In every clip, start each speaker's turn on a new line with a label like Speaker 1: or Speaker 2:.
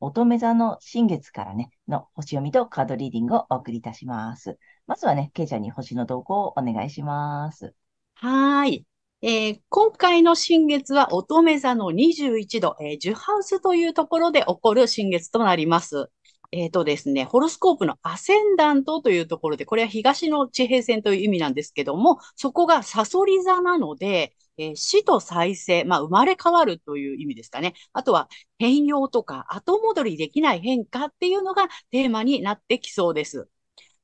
Speaker 1: 乙女座の新月からね、の星読みとカードリーディングをお送りいたします。まずはね、ケイちゃんに星の動向をお願いします。
Speaker 2: はい。えー、今回の新月は乙女座の21度、えー、ジュハウスというところで起こる新月となります。えっ、ー、とですね、ホロスコープのアセンダントというところで、これは東の地平線という意味なんですけども、そこがサソリ座なので、えー、死と再生、まあ、生まれ変わるという意味ですかね。あとは変容とか後戻りできない変化っていうのがテーマになってきそうです。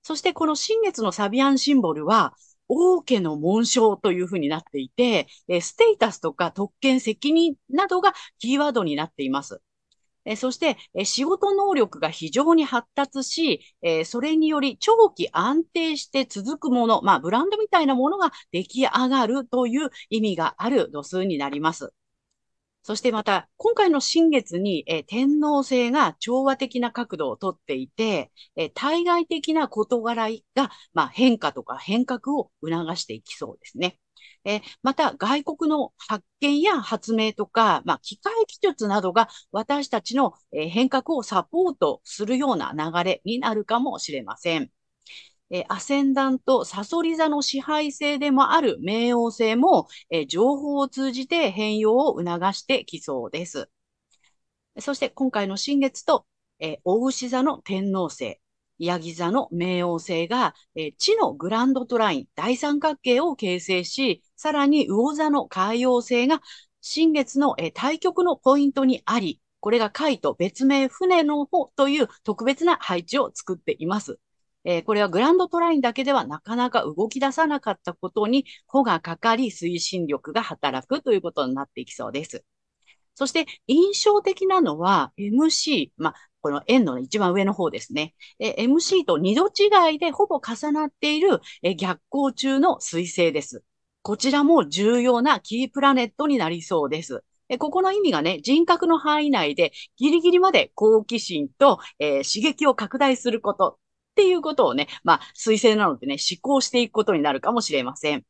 Speaker 2: そしてこの新月のサビアンシンボルは、王家の紋章というふうになっていて、えステータスとか特権責任などがキーワードになっています。えそして、え仕事能力が非常に発達し、えそれにより長期安定して続くもの、まあ、ブランドみたいなものが出来上がるという意味がある度数になります。そしてまた、今回の新月に、え天皇制が調和的な角度をとっていて、え対外的な事柄が、まあ、変化とか変革を促していきそうですね。えまた、外国の発見や発明とか、まあ、機械技術などが私たちの、変革をサポートするような流れになるかもしれません。えアセンダント、サソリ座の支配性でもある冥王星も、え情報を通じて変容を促してきそうです。そして今回の新月と、え大牛座の天王星、ヤギ座の冥王星が、え地のグランドトライン、大三角形を形成し、さらに魚座の海洋星が新月の、え対極のポイントにあり、これが海と別名船の方という特別な配置を作っています。えー、これはグランドトラインだけではなかなか動き出さなかったことに、穂がかかり推進力が働くということになっていきそうです。そして印象的なのは MC、まあ、この円の一番上の方ですね。え MC と二度違いでほぼ重なっているえ逆行中の彗星です。こちらも重要なキープラネットになりそうです。ここの意味がね、人格の範囲内でギリギリまで好奇心と、えー、刺激を拡大することっていうことをね、まあ、推薦なのでね、思考していくことになるかもしれません。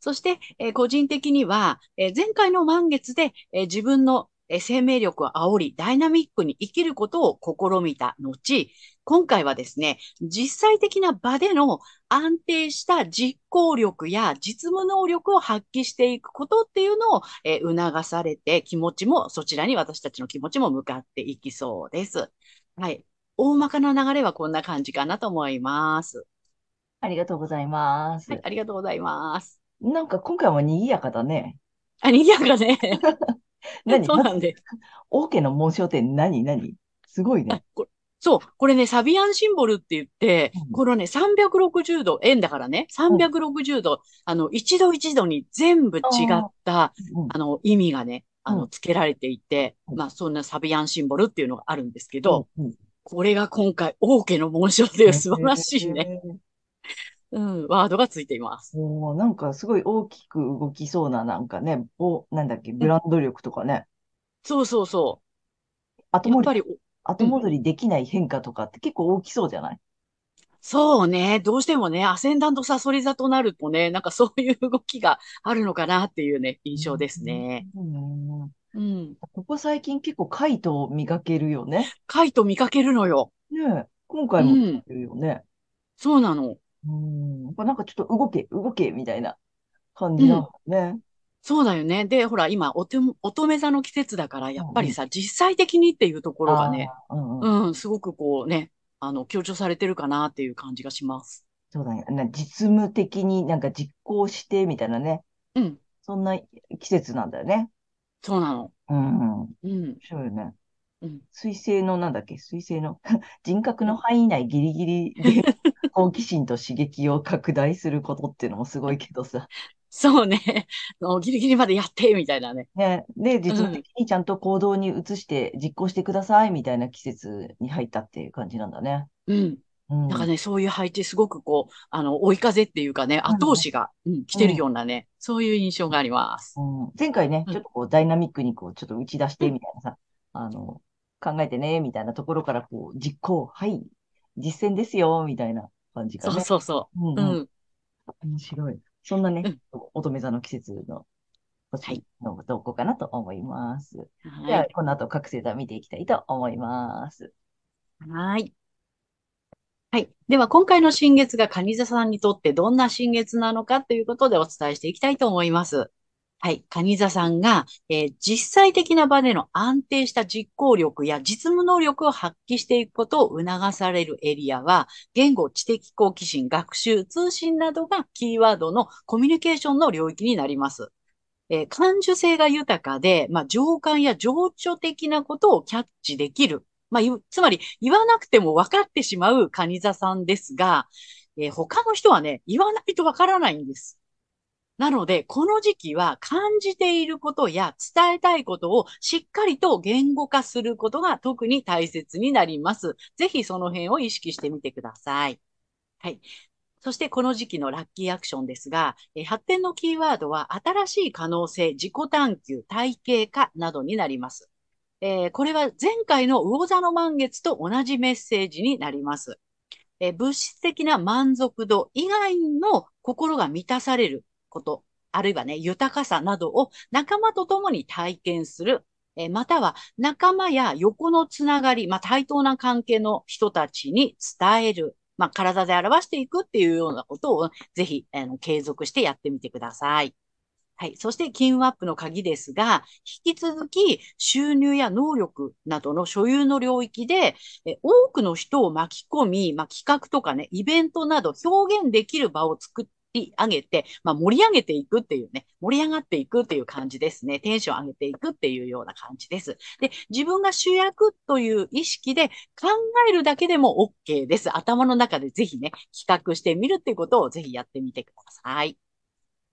Speaker 2: そして、えー、個人的には、えー、前回の満月で、えー、自分の生命力を煽り、ダイナミックに生きることを試みた後、今回はですね、実際的な場での安定した実行力や実務能力を発揮していくことっていうのを、え促されて、気持ちも、そちらに私たちの気持ちも向かっていきそうです。はい。大まかな流れはこんな感じかなと思います。
Speaker 1: ありがとうございます。
Speaker 2: はい、ありがとうございます。
Speaker 1: なんか今回も賑やかだね。
Speaker 2: あ、賑やかね。
Speaker 1: 何？
Speaker 2: そうなんで。
Speaker 1: オーケーの紋章って何？何？すごいね。
Speaker 2: そう、これね、サビアンシンボルって言って、うん、このね、360度、円だからね、360度、うん、あの、一度一度に全部違った、うん、あの、意味がね、あの、付けられていて、まあ、そんなサビアンシンボルっていうのがあるんですけど、これが今回、王家の紋章で素晴らしいね。うん、ワードがついています。
Speaker 1: おなんかすごい大きく動きそうな、なんかね、お、なんだっけ、ブランド力とかね。
Speaker 2: そうそうそう。
Speaker 1: 後戻り、後戻りできない変化とかって結構大きそうじゃない、
Speaker 2: そうね。どうしてもね、アセンダントサソリ座となるとね、なんかそういう動きがあるのかなっていうね、印象ですね。うん。
Speaker 1: うん。ここ最近結構カイトを見かけるよね。
Speaker 2: カイト見かけるのよ。
Speaker 1: ね今回も見かけるよね。
Speaker 2: そうなの。
Speaker 1: うん。やっぱなんかちょっと動け、動け、みたいな感じなのね。
Speaker 2: そうだよね。で、ほら、今、おて、乙女座の季節だから、やっぱりさ、実際的にっていうところがね、うん、うん、すごくこうね、あの、強調されてるかなっていう感じがします。
Speaker 1: そうだね。な実務的になんか実行してみたいなね。
Speaker 2: うん。
Speaker 1: そんな季節なんだよね。
Speaker 2: そうなの。
Speaker 1: うん。面
Speaker 2: うん。
Speaker 1: 白いよね。
Speaker 2: うん。
Speaker 1: 水星のなんだっけ？水星の？人格の範囲内ギリギリで 好奇心と刺激を拡大することっていうのもすごいけどさ。
Speaker 2: そうね。もうギリギリまでやって、みたいなね。
Speaker 1: ね。で、実務的にちゃんと行動に移して実行してくださいみたいな季節に入ったっていう感じなんだね。
Speaker 2: うん。
Speaker 1: うん。
Speaker 2: なんかね、そういう配置すごくこう、あの、追い風っていうかね、後押しが、うん、来てるようなね、そういう印象があります。
Speaker 1: うん、前回ね、
Speaker 2: うん
Speaker 1: ちょっとこうダイナミックにこうちょっと打ち出してみたいなさ、あの、考えてね、みたいなところからこう実行、はい、実践ですよ、みたいな感じ
Speaker 2: そう
Speaker 1: がね。
Speaker 2: そうそうう。
Speaker 1: んうん
Speaker 2: うん。
Speaker 1: 面白い。そんなね
Speaker 2: うん、
Speaker 1: 乙女座の季節の星の投稿かなと思います。じゃ
Speaker 2: は
Speaker 1: あ、この後各星座見ていきたいと思います。
Speaker 2: い。はい。はい。では、今回の新月が蟹座さんにとってどんな新月なのかということでお伝えしていきたいと思います。はい。蟹座さんが、えー実際的な場での安定した実行力や実務能力を発揮していくことを促されるエリアは、言語、知的好奇心、学習、通信などがキーワードのコミュニケーションの領域になります。えー感受性が豊かで、まあ、情感や情緒的なことをキャッチできる。まあ、つまり、言わなくても分かってしまう蟹座さんですが、えー他の人はね、言わないと分からないんです。なので、この時期は感じていることや伝えたいことをしっかりと言語化することが特に大切になります。ぜひその辺を意識してみてください。はい。そしてこの時期のラッキーアクションですが、え発展のキーワードは新しい可能性、自己探求、体系化などになります。えーこれは前回の魚座の満月と同じメッセージになります。え物質的な満足度以外の心が満たされること、あるいはね、豊かさなどを仲間と共に体験する。えまたは仲間や横のつながり、まあ、対等な関係の人たちに伝える。まあ、体で表していくっていうようなことをぜひ、あの、継続してやってみてください。はい。そして、金運アップの鍵ですが、引き続き収入や能力などの所有の領域で、え多くの人を巻き込み、まあ、企画とかね、イベントなど表現できる場を作っり上げて、まあ、盛り上げていくっていうね、盛り上がっていくっていう感じですね。テンション上げていくっていうような感じです。で、自分が主役という意識で考えるだけでも OK です。頭の中でぜひね、企画してみるっていうことをぜひやってみてください。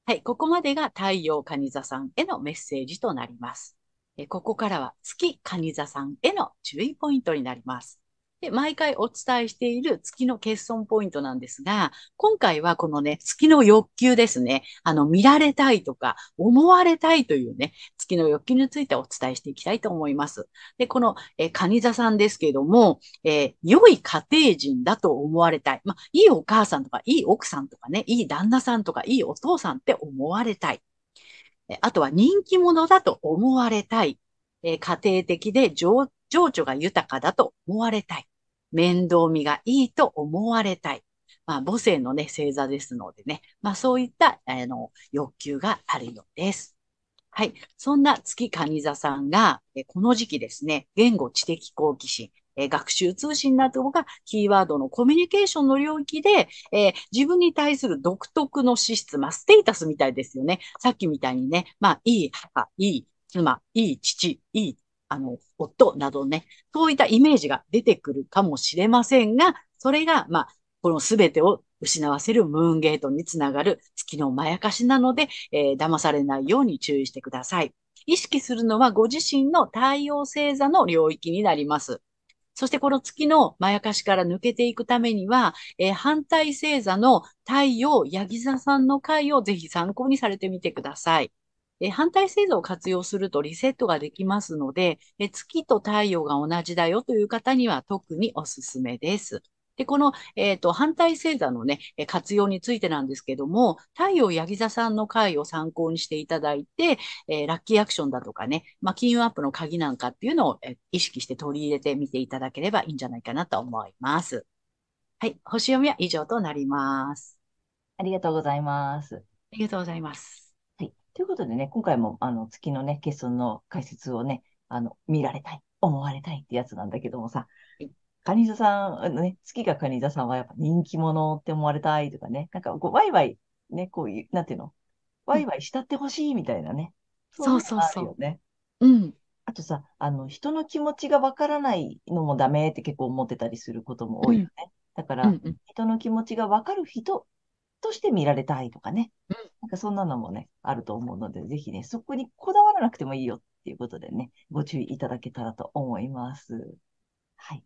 Speaker 2: はい、ここまでが太陽蟹座さんへのメッセージとなります。えここからは月蟹座さんへの注意ポイントになります。で、毎回お伝えしている月の欠損ポイントなんですが、今回はこのね、月の欲求ですね。あの、見られたいとか、思われたいというね、月の欲求についてお伝えしていきたいと思います。で、この、えー、蟹座さんですけども、えー良い家庭人だと思われたい。まあ、いいお母さんとか、いい奥さんとかね、いい旦那さんとか、いいお父さんって思われたい。あとは人気者だと思われたい。えー家庭的で情情緒が豊かだと思われたい。面倒見がいいと思われたい。まあ、母性のね、星座ですのでね。まあ、そういった、あの、欲求があるようです。はい。そんな月蟹座さんが、えこの時期ですね、言語知的好奇心、学習通信などがキーワードのコミュニケーションの領域で、えー自分に対する独特の資質、まあ、ステータスみたいですよね。さっきみたいにね、まあ、いい母、いい妻、いい父、いい、あの、夫などね、そういったイメージが出てくるかもしれませんが、それが、まあ、このすべてを失わせるムーンゲートにつながる月のまやかしなので、えー騙されないように注意してください。意識するのはご自身の太陽星座の領域になります。そしてこの月のまやかしから抜けていくためには、えー反対星座の太陽、ヤギ座さんの回をぜひ参考にされてみてください。えー反対星座を活用するとリセットができますので、えー月と太陽が同じだよという方には特におすすめです。で、この、えっと、反対星座のね、えー活用についてなんですけども、太陽ヤギ座さんの回を参考にしていただいて、えーラッキーアクションだとかね、まあ、金運アップの鍵なんかっていうのを、えー意識して取り入れてみていただければいいんじゃないかなと思います。はい。星読みは以上となります。
Speaker 1: ありがとうございます。
Speaker 2: ありがとうございます。
Speaker 1: はい。ということでね、今回も、あの、月のね、欠損の解説をね、あの、見られたい、思われたいってやつなんだけどもさ
Speaker 2: はい、
Speaker 1: カニ座さん、ね、月がカニ座さんはやっぱ人気者って思われたいとかね、なんかこう、ワイワイ、ね、こういう、なんていうの？ワイワイ慕ってほしいみたいなね。
Speaker 2: そうそうそう
Speaker 1: あるよね。
Speaker 2: うん。
Speaker 1: あとさ、あの、人の気持ちがわからないのもダメって結構思ってたりすることも多いよね。だから、
Speaker 2: うんうん。
Speaker 1: 人の気持ちがわかる人として見られたいとかね。
Speaker 2: うん
Speaker 1: なんかそんなのもね、あると思うので、ぜひね、そこにこだわらなくてもいいよっていうことでね、ご注意いただけたらと思います。はい。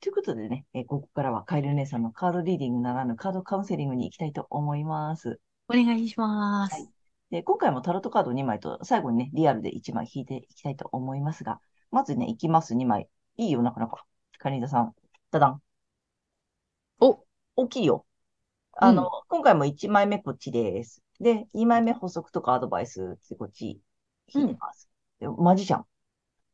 Speaker 1: ということでね、えーここからはカエル姉さんのカードリーディングならぬカードカウンセリングに行きたいと思います。
Speaker 2: お願いします。
Speaker 1: はいで、今回もタロットカード2枚と最後にね、リアルで1枚引いていきたいと思いますが、まずね、いきます2枚。いいよ、なかなか。カニダさん。ダダン。
Speaker 2: お、
Speaker 1: 大きいよ。あの、今回も1枚目こっちです。で、2枚目補足とかアドバイスってこっち引いてます。でマジシャン。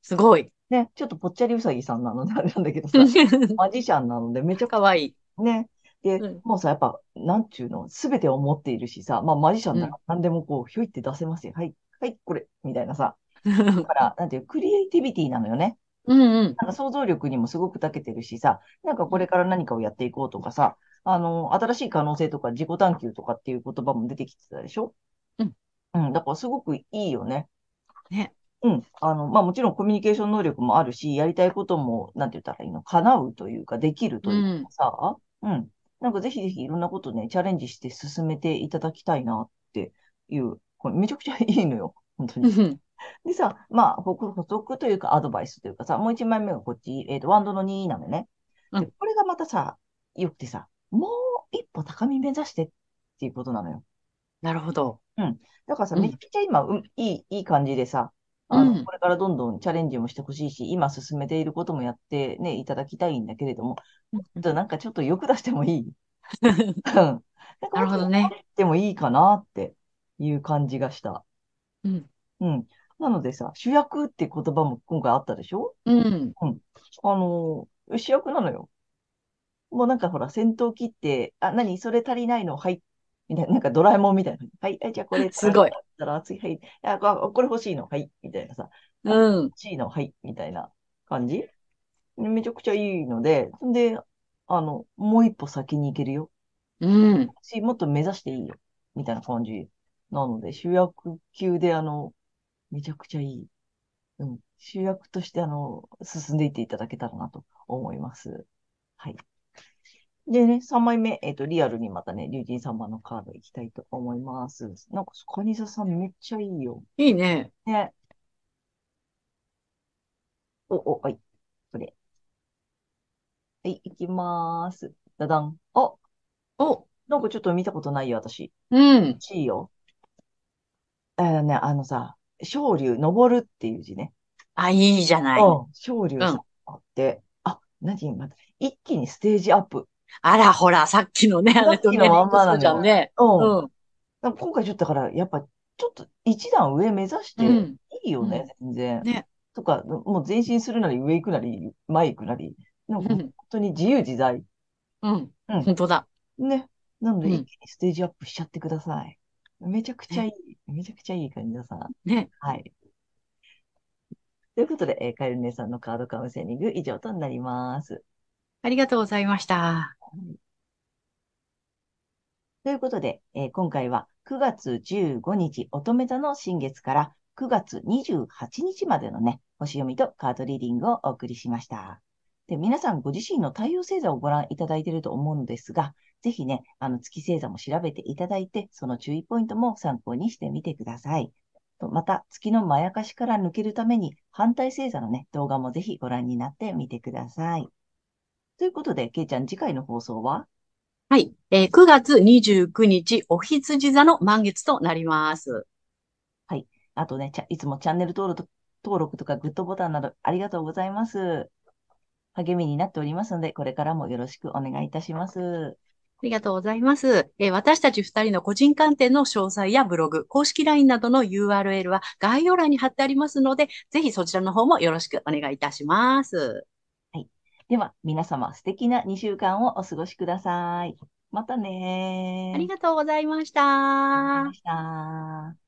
Speaker 2: すごい。
Speaker 1: ね、ちょっとぽっちゃりうさぎさんなのであれなんだけどさ、マジシャンなのでめちゃくち
Speaker 2: かわいい。
Speaker 1: ゃね。で、
Speaker 2: うん
Speaker 1: もうさ、やっぱ、なんちゅうの、すべてを持っているしさ、まあマジシャンなら何でもこう、ひょいって出せますよ。はい、はい、これ、みたいなさ。だから、なんていう、クリエイティビティなのよね。
Speaker 2: うんうん。
Speaker 1: なんか想像力にもすごく長けてるしさ、なんかこれから何かをやっていこうとかさ、あの、新しい可能性とか自己探求とかっていう言葉も出てきてたでしょ？
Speaker 2: うん。
Speaker 1: うん、だからすごくいいよね。
Speaker 2: ね。
Speaker 1: うん。あの、まあもちろんコミュニケーション能力もあるし、やりたいことも、なんて言ったらいいの、叶うというか、できるというかさ、うん。なんかぜひぜひいろんなことね、チャレンジして進めていただきたいなっていう、これめちゃくちゃいいのよ。本当に。
Speaker 2: う ん
Speaker 1: でさ、まあ、補補足というかアドバイスというかさ、もう一枚目がこっち、えっ、と、ワンドの2なのね。
Speaker 2: うん
Speaker 1: で、これがまたさ、よくてさ、もう一歩高み目指してっていうことなのよ。
Speaker 2: なるほど。
Speaker 1: だからさ、
Speaker 2: うん
Speaker 1: めちゃくちゃ今、うん、いい、いい感じでさ、あの、
Speaker 2: うん
Speaker 1: これからどんどんチャレンジもしてほしいし、今進めていることもやってね、いただきたいんだけれども、ちょっとなんかちょっと欲出してもいい？うん。な
Speaker 2: るほどね。
Speaker 1: でもいいかなっていう感じがした。
Speaker 2: うん。
Speaker 1: うん。なのでさ、主役って言葉も今回あったでしょ？
Speaker 2: うん。
Speaker 1: あのー主役なのよ。もうなんかほら、戦闘機って、あ、何？それ足りないの？はい。みたいな、なんかドラえもんみたいな。はい、はい、じゃあこれ、
Speaker 2: すごい。
Speaker 1: たら次、はい。あ、ここれ欲しいの？はい。みたいなさ。
Speaker 2: うん。
Speaker 1: 欲しいの？はい。みたいな感じ？めちゃくちゃいいので、で、あの、もう一歩先に行けるよ。
Speaker 2: うん。
Speaker 1: し、もっと目指していいよ。みたいな感じ。なので、主役級で、あの、めちゃくちゃいい。うん。主役として、あの、進んでいっていただけたらなと思います。はい。でね、3枚目、えっ、と、リアルにまたね、竜神様のカードいきたいと思います。なんか、カニザさんめっちゃいいよ。
Speaker 2: いいね。
Speaker 1: ね。お、お、はい。これ。はい、いきまーす。ダダン。あ、
Speaker 2: お、
Speaker 1: なんかちょっと見たことないよ、私。
Speaker 2: うん。
Speaker 1: いいよ。えーね、あのさ、昇竜、登るっていう字ね。
Speaker 2: あ、いいじゃない。
Speaker 1: うん、昇竜さ
Speaker 2: うん
Speaker 1: あって、あ、何また、一気にステージアップ。
Speaker 2: あら、ほら、さっきのね、
Speaker 1: さっきのまんまな
Speaker 2: んね。
Speaker 1: うん。
Speaker 2: うん。
Speaker 1: 今回ちょっとだから、やっぱ、ちょっと一段上目指して、
Speaker 2: うん。
Speaker 1: いいよね、全然。
Speaker 2: ね。
Speaker 1: とか、もう前進するなり、上行くなり、前行くなり、なんか
Speaker 2: うん
Speaker 1: 本当に自由自在。
Speaker 2: うん。
Speaker 1: うん
Speaker 2: 本当だ。
Speaker 1: ね。なので、
Speaker 2: うん
Speaker 1: 一気にステージアップしちゃってください。めちゃくちゃいい。めちゃくちゃいい感じださ。
Speaker 2: ね。
Speaker 1: はい。ということで、えーカエル姉さんのカードカウンセリング以上となります。
Speaker 2: ありがとうございました。
Speaker 1: ということで、えー今回は9月15日乙女座の新月から9月28日までのね、星読みとカードリーディングをお送りしました。で、皆さんご自身の太陽星座をご覧いただいていると思うのですが、ぜひね、あの月星座も調べていただいて、その注意ポイントも参考にしてみてください。とまた、月のまやかしから抜けるために、反対星座のね、動画もぜひご覧になってみてください。ということで、けいちゃん、次回の放送は？
Speaker 2: はい。えー9月29日、お羊座の満月となります。
Speaker 1: あとね、ちゃいつもチャンネル登録と登録とかグッドボタンなどありがとうございます。励みになっておりますので、これからもよろしくお願いいたします。
Speaker 2: ありがとうございます。えー私たち二人の個人鑑定の詳細やブログ、公式 LINE などの URL は概要欄に貼ってありますので、ぜひそちらの方もよろしくお願いいたします。
Speaker 1: では、皆様素敵な2週間をお過ごしください。またねー。
Speaker 2: ありがとうございました。
Speaker 1: ありがとうございました。